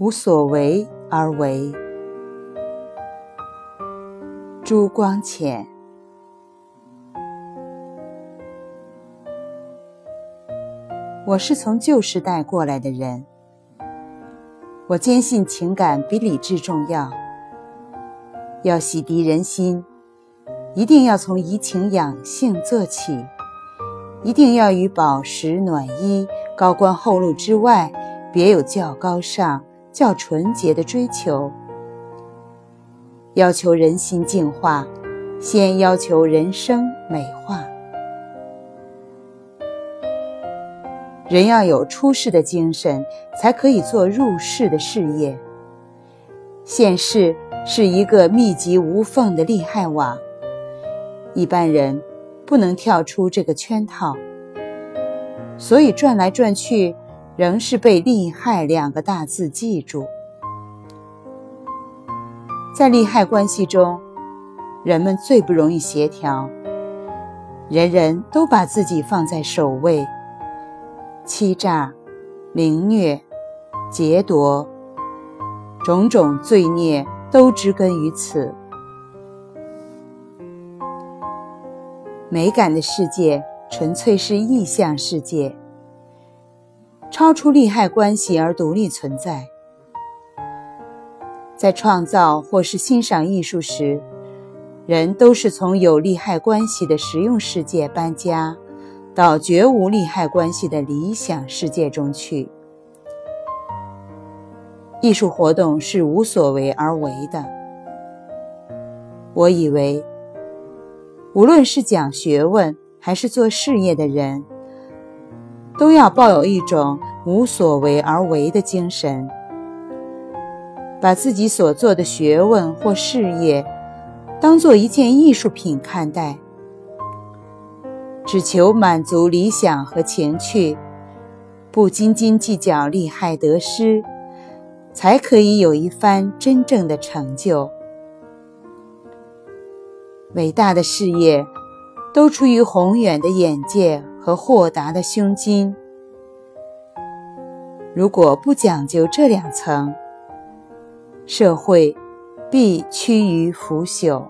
无所为而为。朱光潜。我是从旧时代过来的人，我坚信情感比理智重要。要洗涤人心，一定要从怡情养性做起，一定要与饱食暖衣、高官厚禄之外，别有较高尚、较纯洁的追求。要求人心净化，先要求人生美化。人要有出世的精神，才可以做入世的事业。现世是一个密集无缝的利害网，一般人不能跳出这个圈套，所以转来转去，仍是被“利害”两个大字记住。在利害关系中，人们最不容易协调，人人都把自己放在首位。欺诈、凌虐、劫夺，种种罪孽都植根于此。美感的世界纯粹是意象世界，超出利害关系而独立存在。在创造或是欣赏艺术时，人都是从有利害关系的实用世界搬家。到绝无利害关系的理想世界中去。艺术活动是无所为而为的。我以为，无论是讲学问还是做事业的人，都要抱有一种无所为而为的精神，把自己所做的学问或事业，当做一件艺术品看待。只求满足理想和情趣，不斤斤计较利害得失，才可以有一番真正的成就。伟大的事业，都出于宏远的眼界和豁达的胸襟。如果不讲究这两层，社会必趋于腐朽。